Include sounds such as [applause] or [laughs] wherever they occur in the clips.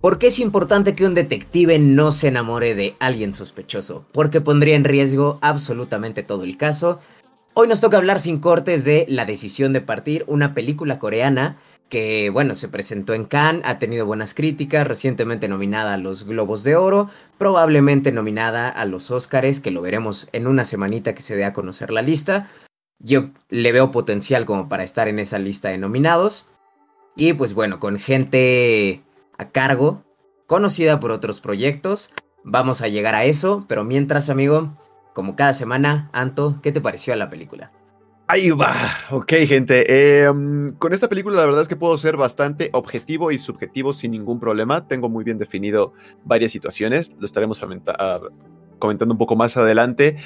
¿Por qué es importante que un detective no se enamore de alguien sospechoso? Porque pondría en riesgo absolutamente todo el caso. Hoy nos toca hablar sin cortes de La decisión de partir, una película coreana que, bueno, se presentó en Cannes, ha tenido buenas críticas, recientemente nominada a los Globos de Oro, probablemente nominada a los Oscars, que lo veremos en una semanita que se dé a conocer la lista. Yo le veo potencial como para estar en esa lista de nominados. Y pues bueno, con gente a cargo, conocida por otros proyectos, vamos a llegar a eso, pero mientras, amigo, como cada semana, Anto, ¿qué te pareció la película? Ahí va, ok gente. Em, con esta película la verdad es que puedo ser bastante objetivo y subjetivo sin ningún problema. Tengo muy bien definido varias situaciones, lo estaremos ah, comentando un poco más adelante.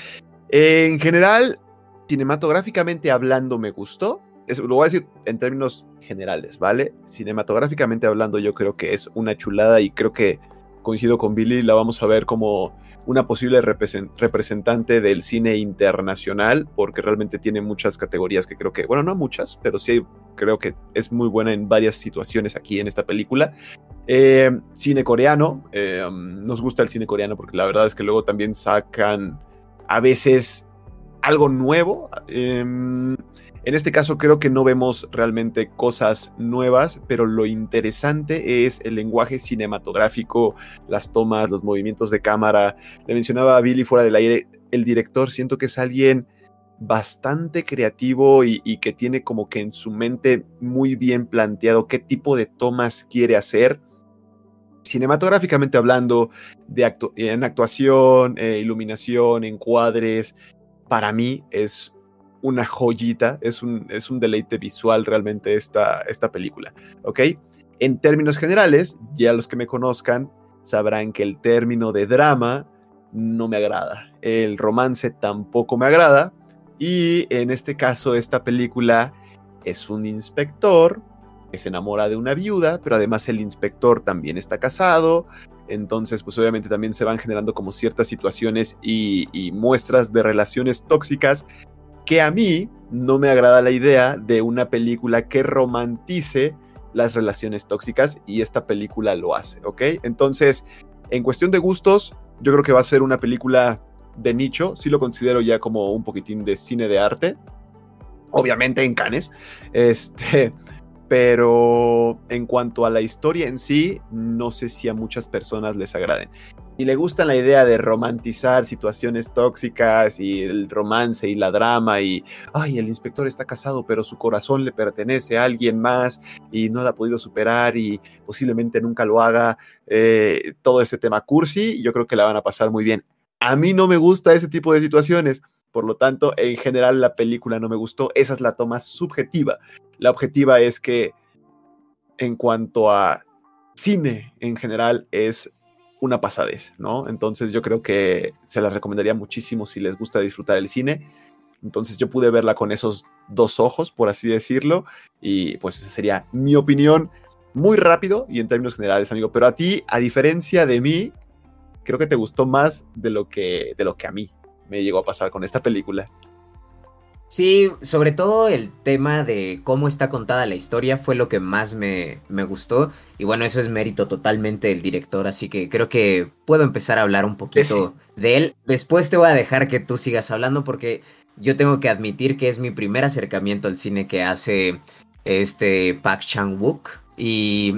En general, cinematográficamente hablando me gustó. Lo voy a decir en términos generales, ¿vale? Cinematográficamente hablando yo creo que es una chulada y creo que coincido con Billy, la vamos a ver como una posible representante del cine internacional, porque realmente tiene muchas categorías que creo que, bueno, no muchas, pero sí creo que es muy buena en varias situaciones aquí en esta película. Eh, cine coreano, eh, nos gusta el cine coreano porque la verdad es que luego también sacan a veces algo nuevo. Em, en este caso creo que no vemos realmente cosas nuevas, pero lo interesante es el lenguaje cinematográfico, las tomas, los movimientos de cámara. Le mencionaba a Billy fuera del aire, el director siento que es alguien bastante creativo y, que tiene como que en su mente muy bien planteado qué tipo de tomas quiere hacer cinematográficamente hablando, de en actuación, eh, iluminación, encuadres, para mí es una joyita, es un, es un deleite visual realmente esta, esta película, ¿ok? En términos generales, ya los que me conozcan sabrán que el término de drama no me agrada, el romance tampoco me agrada, y en este caso esta película es un inspector que se enamora de una viuda, pero además el inspector también está casado, entonces, pues obviamente también se van generando como ciertas situaciones y, y, muestras de relaciones tóxicas que a mí no me agrada la idea de una película que romantice las relaciones tóxicas y esta película lo hace, ¿ok? Entonces, en cuestión de gustos, yo creo que va a ser una película de nicho, sí lo considero ya como un poquitín de cine de arte, obviamente en Cannes, este, [laughs] pero en cuanto a la historia en sí, no sé si a muchas personas les agraden. Y le gusta la idea de romantizar situaciones tóxicas y el romance y la drama y, ay, el inspector está casado, pero su corazón le pertenece a alguien más y no la ha podido superar y posiblemente nunca lo haga. Eh, todo ese tema cursi, yo creo que la van a pasar muy bien. A mí no me gusta ese tipo de situaciones. Por lo tanto, en general la película no me gustó. Esa es la toma subjetiva. La objetiva es que en cuanto a cine en general es una pasadez, ¿no? Entonces yo creo que se las recomendaría muchísimo si les gusta disfrutar el cine. Entonces yo pude verla con esos dos ojos, por así decirlo, y pues esa sería mi opinión muy rápido y en términos generales, amigo. Pero a ti, a diferencia de mí, creo que te gustó más de lo que, de lo que a mí me llegó a pasar con esta película. Sí, sobre todo el tema de cómo está contada la historia fue lo que más me, me, gustó. Y bueno, eso es mérito totalmente del director, así que creo que puedo empezar a hablar un poquito de él. Después te voy a dejar que tú sigas hablando porque yo tengo que admitir que es mi primer acercamiento al cine que hace este Park Chan-wook. Y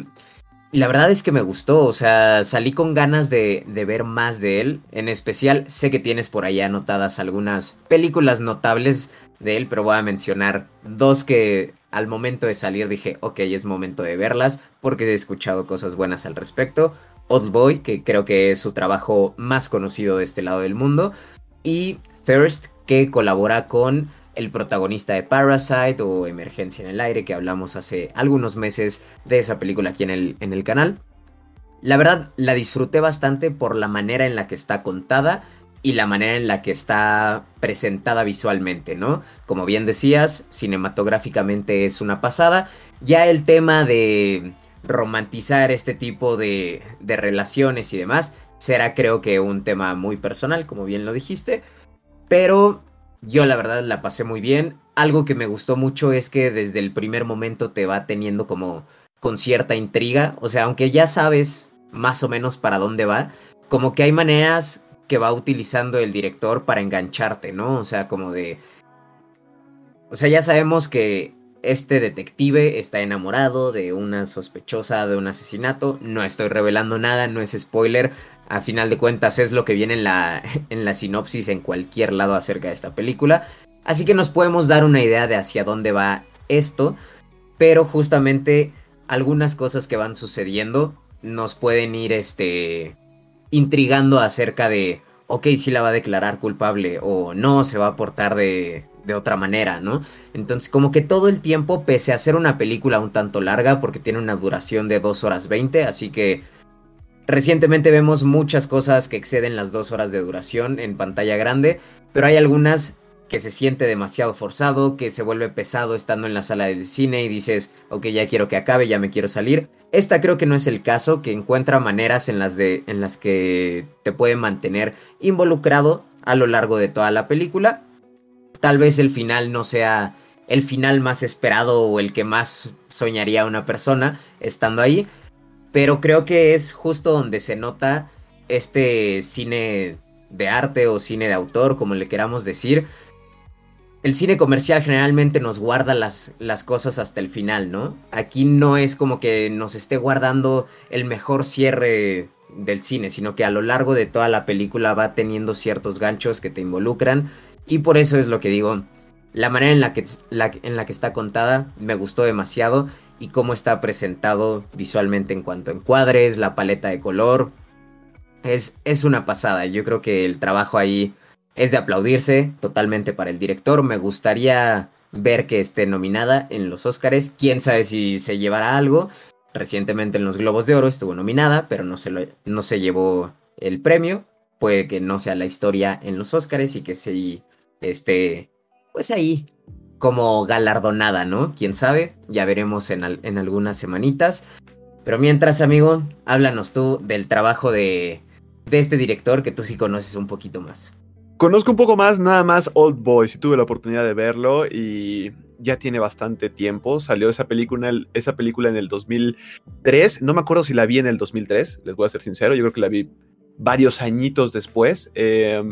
y la verdad es que me gustó, o sea, salí con ganas de, de, ver más de él. En especial, sé que tienes por ahí anotadas algunas películas notables de él, pero voy a mencionar dos que al momento de salir dije, ok, es momento de verlas, porque he escuchado cosas buenas al respecto. Old Boy, que creo que es su trabajo más conocido de este lado del mundo. Y Thirst, que colabora con el protagonista de Parasite o Emergencia en el Aire, que hablamos hace algunos meses de esa película aquí en el, en el canal. La verdad, la disfruté bastante por la manera en la que está contada y la manera en la que está presentada visualmente, ¿no? Como bien decías, cinematográficamente es una pasada. Ya el tema de romantizar este tipo de, de relaciones y demás será creo que un tema muy personal, como bien lo dijiste. Pero yo la verdad la pasé muy bien. Algo que me gustó mucho es que desde el primer momento te va teniendo como con cierta intriga. O sea, aunque ya sabes más o menos para dónde va. Como que hay maneras que va utilizando el director para engancharte, ¿no? O sea, como de... O sea, ya sabemos que este detective está enamorado de una sospechosa de un asesinato. No estoy revelando nada, no es spoiler. A final de cuentas es lo que viene en la, [laughs] en la sinopsis en cualquier lado acerca de esta película. Así que nos podemos dar una idea de hacia dónde va esto. Pero justamente algunas cosas que van sucediendo nos pueden ir este, intrigando acerca de, ok, si la va a declarar culpable o no, se va a portar de, de otra manera, ¿no? Entonces, como que todo el tiempo, pese a ser una película un tanto larga, porque tiene una duración de 2 horas 20, así que recientemente vemos muchas cosas que exceden las 2 horas de duración en pantalla grande, pero hay algunas que se siente demasiado forzado, que se vuelve pesado estando en la sala de cine y dices, ok, ya quiero que acabe, ya me quiero salir. Esta creo que no es el caso, que encuentra maneras en las, de, en las que te puede mantener involucrado a lo largo de toda la película. Tal vez el final no sea el final más esperado o el que más soñaría una persona estando ahí, pero creo que es justo donde se nota este cine de arte o cine de autor, como le queramos decir, el cine comercial generalmente nos guarda las, las, cosas hasta el final, ¿no? Aquí no es como que nos esté guardando el mejor cierre del cine, sino que a lo largo de toda la película va teniendo ciertos ganchos que te involucran. Y por eso es lo que digo, la manera en la que, en la que está contada me gustó demasiado y cómo está presentado visualmente en cuanto a encuadres, la paleta de color. Es, es una pasada, yo creo que el trabajo ahí es de aplaudirse totalmente para el director. Me gustaría ver que esté nominada en los Oscars. Quién sabe si se llevará algo. Recientemente en los Globos de Oro estuvo nominada, pero no se, no se llevó el premio. Puede que no sea la historia en los Oscars y que se esté, pues ahí, como galardonada, ¿no? Quién sabe, ya veremos en, en algunas semanitas. Pero mientras, amigo, háblanos tú del trabajo de, de este director que tú sí conoces un poquito más. Conozco un poco más, nada más Old Boy, si tuve la oportunidad de verlo y ya tiene bastante tiempo. Salió esa película, esa película en el 2003. No me acuerdo si la vi en el 2003, les voy a ser sincero. Yo creo que la vi varios añitos después. Eh,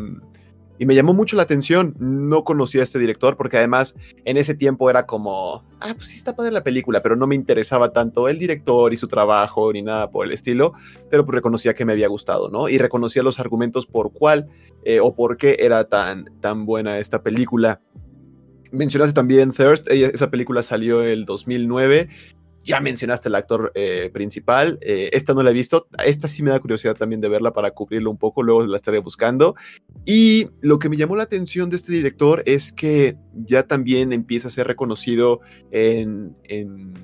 y me llamó mucho la atención. No conocía a este director porque además en ese tiempo era como, ah, pues sí está padre la película, pero no me interesaba tanto el director y su trabajo ni nada por el estilo, pero pues reconocía que me había gustado, ¿no? Y reconocía los argumentos por cuál eh, o por qué era tan, tan buena esta película. Mencionaste también Thirst, esa película salió el 2009 ya mencionaste el actor eh, principal. Eh, esta no la he visto. Esta sí me da curiosidad también de verla para cubrirlo un poco. Luego la estaré buscando. Y lo que me llamó la atención de este director es que ya también empieza a ser reconocido en, en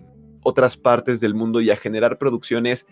otras partes del mundo y a generar producciones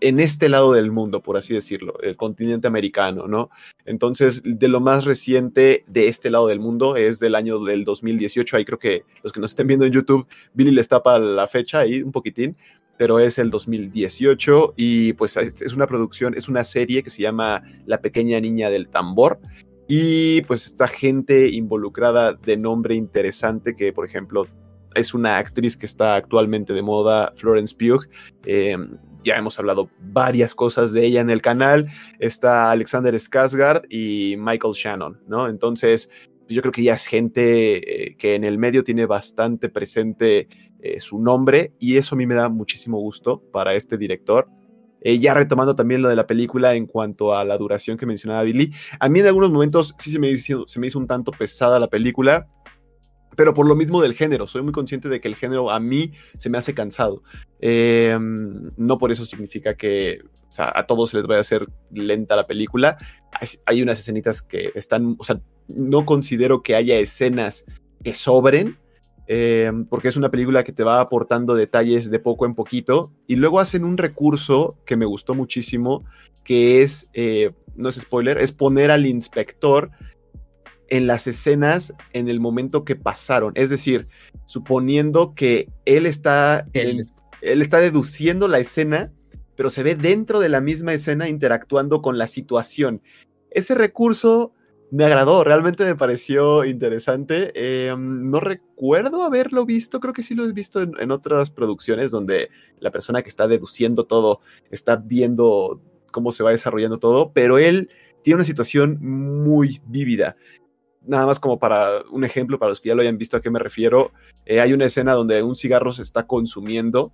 en este lado del mundo, por así decirlo, el continente americano, ¿no? Entonces, de lo más reciente de este lado del mundo es del año del 2018, ahí creo que los que nos estén viendo en YouTube, Billy les tapa la fecha ahí un poquitín, pero es el 2018 y pues es una producción, es una serie que se llama La pequeña niña del tambor. Y pues esta gente involucrada de nombre interesante que, por ejemplo, es una actriz que está actualmente de moda, Florence Pugh. Eh, ya hemos hablado varias cosas de ella en el canal. Está Alexander Skarsgård y Michael Shannon, ¿no? Entonces, yo creo que ya es gente eh, que en el medio tiene bastante presente eh, su nombre y eso a mí me da muchísimo gusto para este director. Eh, ya retomando también lo de la película en cuanto a la duración que mencionaba Billy, a mí en algunos momentos sí se me hizo, se me hizo un tanto pesada la película pero por lo mismo del género. Soy muy consciente de que el género a mí se me hace cansado. Em, no por eso significa que a todos les vaya a hacer lenta la película. Hay, unas escenitas que están, o sea, no considero que haya escenas que sobren, em, porque es una película que te va aportando detalles de poco en poquito, y luego hacen un recurso que me gustó muchísimo, que es, eh, no es spoiler, es poner al inspector en las escenas en el momento que pasaron. Es decir, suponiendo que él está, él, está deduciendo la escena, pero se ve dentro de la misma escena interactuando con la situación. Ese recurso me agradó, realmente me pareció interesante. Em, no recuerdo haberlo visto, creo que sí lo he visto en, otras producciones donde la persona que está deduciendo todo está viendo cómo se va desarrollando todo, pero él tiene una situación muy vívida. Nada más como para un ejemplo, para los que ya lo hayan visto a qué me refiero, eh, hay una escena donde un cigarro se está consumiendo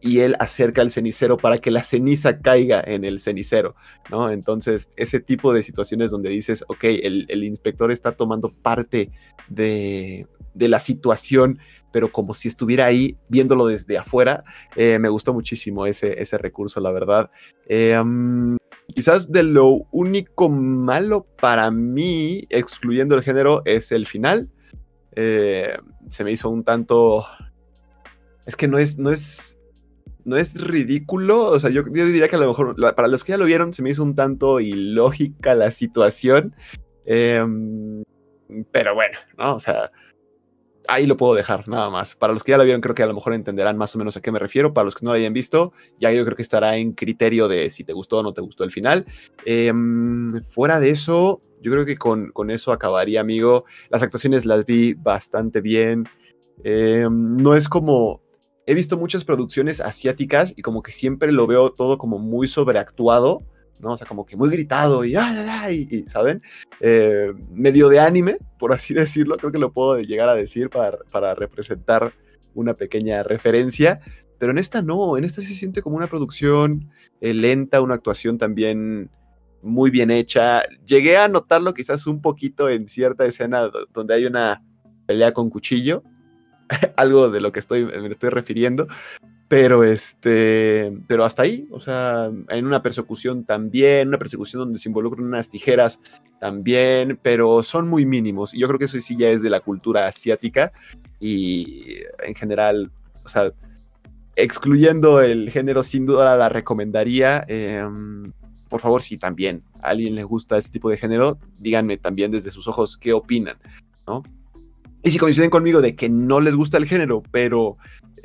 y él acerca el cenicero para que la ceniza caiga en el cenicero, ¿no? Entonces, ese tipo de situaciones donde dices, ok, el, inspector está tomando parte de, la situación, pero como si estuviera ahí viéndolo desde afuera, eh, me gustó muchísimo ese, ese recurso, la verdad. Eh, quizás de lo único malo para mí, excluyendo el género, es el final. Eh, se me hizo un tanto... Es que no es, no es no es ridículo, o sea, yo, diría que a lo mejor, para los que ya lo vieron, se me hizo un tanto ilógica la situación, em, pero bueno, ¿no? O sea, ahí lo puedo dejar, nada más. Para los que ya lo vieron, creo que a lo mejor entenderán más o menos a qué me refiero. Para los que no lo hayan visto, ya yo creo que estará en criterio de si te gustó o no te gustó el final. Em, fuera de eso, yo creo que con, con, eso acabaría, amigo. Las actuaciones las vi bastante bien. Em, no es como he visto muchas producciones asiáticas y como que siempre lo veo todo como muy sobreactuado, ¿no? O sea, como que muy gritado y, ¡ah, y, ¿saben? Eh, medio de anime, por así decirlo, creo que lo puedo llegar a decir para, para representar una pequeña referencia, pero en esta no, en esta se siente como una producción eh, lenta, una actuación también muy bien hecha. Llegué a notarlo quizás un poquito en cierta escena donde hay una pelea con cuchillo, [laughs] algo de lo que estoy, me estoy refiriendo. Pero este, pero hasta ahí, o sea, en una persecución también, una persecución donde se involucran unas tijeras también, pero son muy mínimos. Y yo creo que eso sí ya es de la cultura asiática y en general, o sea, excluyendo el género, sin duda la recomendaría. Em, por favor, si también a alguien le gusta este tipo de género, díganme también desde sus ojos qué opinan, ¿no? Y si coinciden conmigo de que no les gusta el género, pero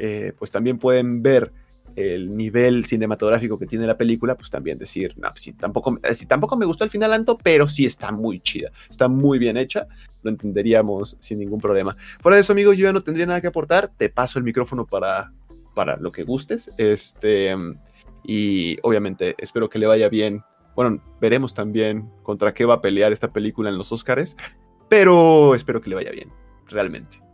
eh, pues también pueden ver el nivel cinematográfico que tiene la película, pues también decir, no, pues tampoco, eh, si tampoco me gustó el final Anto, pero sí está muy chida, está muy bien hecha, lo entenderíamos sin ningún problema. Fuera de eso, amigo, yo ya no tendría nada que aportar, te paso el micrófono para, para lo que gustes, este, y obviamente espero que le vaya bien. Bueno, veremos también contra qué va a pelear esta película en los Oscars, pero espero que le vaya bien realmente.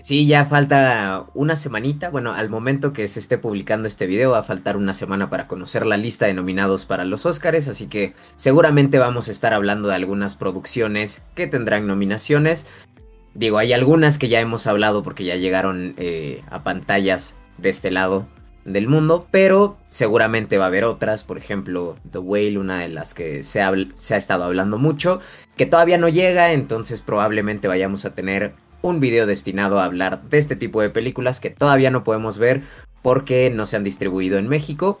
Sí, ya falta una semanita. Bueno, al momento que se esté publicando este video va a faltar una semana para conocer la lista de nominados para los Oscars, así que seguramente vamos a estar hablando de algunas producciones que tendrán nominaciones. Digo, hay algunas que ya hemos hablado porque ya llegaron eh, a pantallas de este lado del mundo, pero seguramente va a haber otras, por ejemplo, The Whale, una de las que se ha, se ha estado hablando mucho, que todavía no llega, entonces probablemente vayamos a tener un video destinado a hablar de este tipo de películas que todavía no podemos ver porque no se han distribuido en México,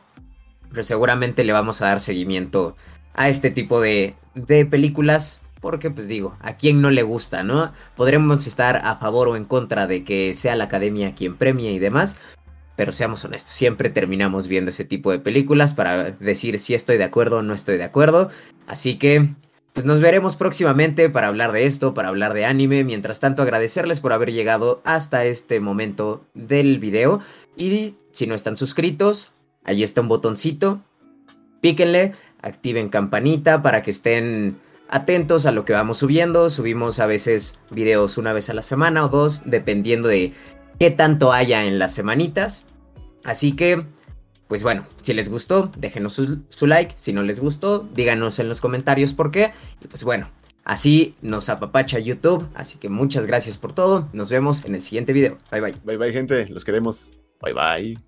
pero seguramente le vamos a dar seguimiento a este tipo de, de películas porque pues digo, a quien no le gusta, ¿no? Podremos estar a favor o en contra de que sea la academia quien premie y demás, pero seamos honestos, siempre terminamos viendo ese tipo de películas para decir si estoy de acuerdo o no estoy de acuerdo. Así que, pues nos veremos próximamente para hablar de esto, para hablar de anime. Mientras tanto, agradecerles por haber llegado hasta este momento del video. Y si no están suscritos, allí está un botoncito. Píquenle, activen campanita para que estén atentos a lo que vamos subiendo. Subimos a veces videos una vez a la semana o dos, dependiendo de qué tanto haya en las semanitas. Así que, pues bueno, si les gustó, déjenos su, like. Si no les gustó, díganos en los comentarios por qué. Y pues bueno, así nos apapacha YouTube. Así que muchas gracias por todo. Nos vemos en el siguiente video. Bye bye. Bye bye gente, los queremos. Bye bye.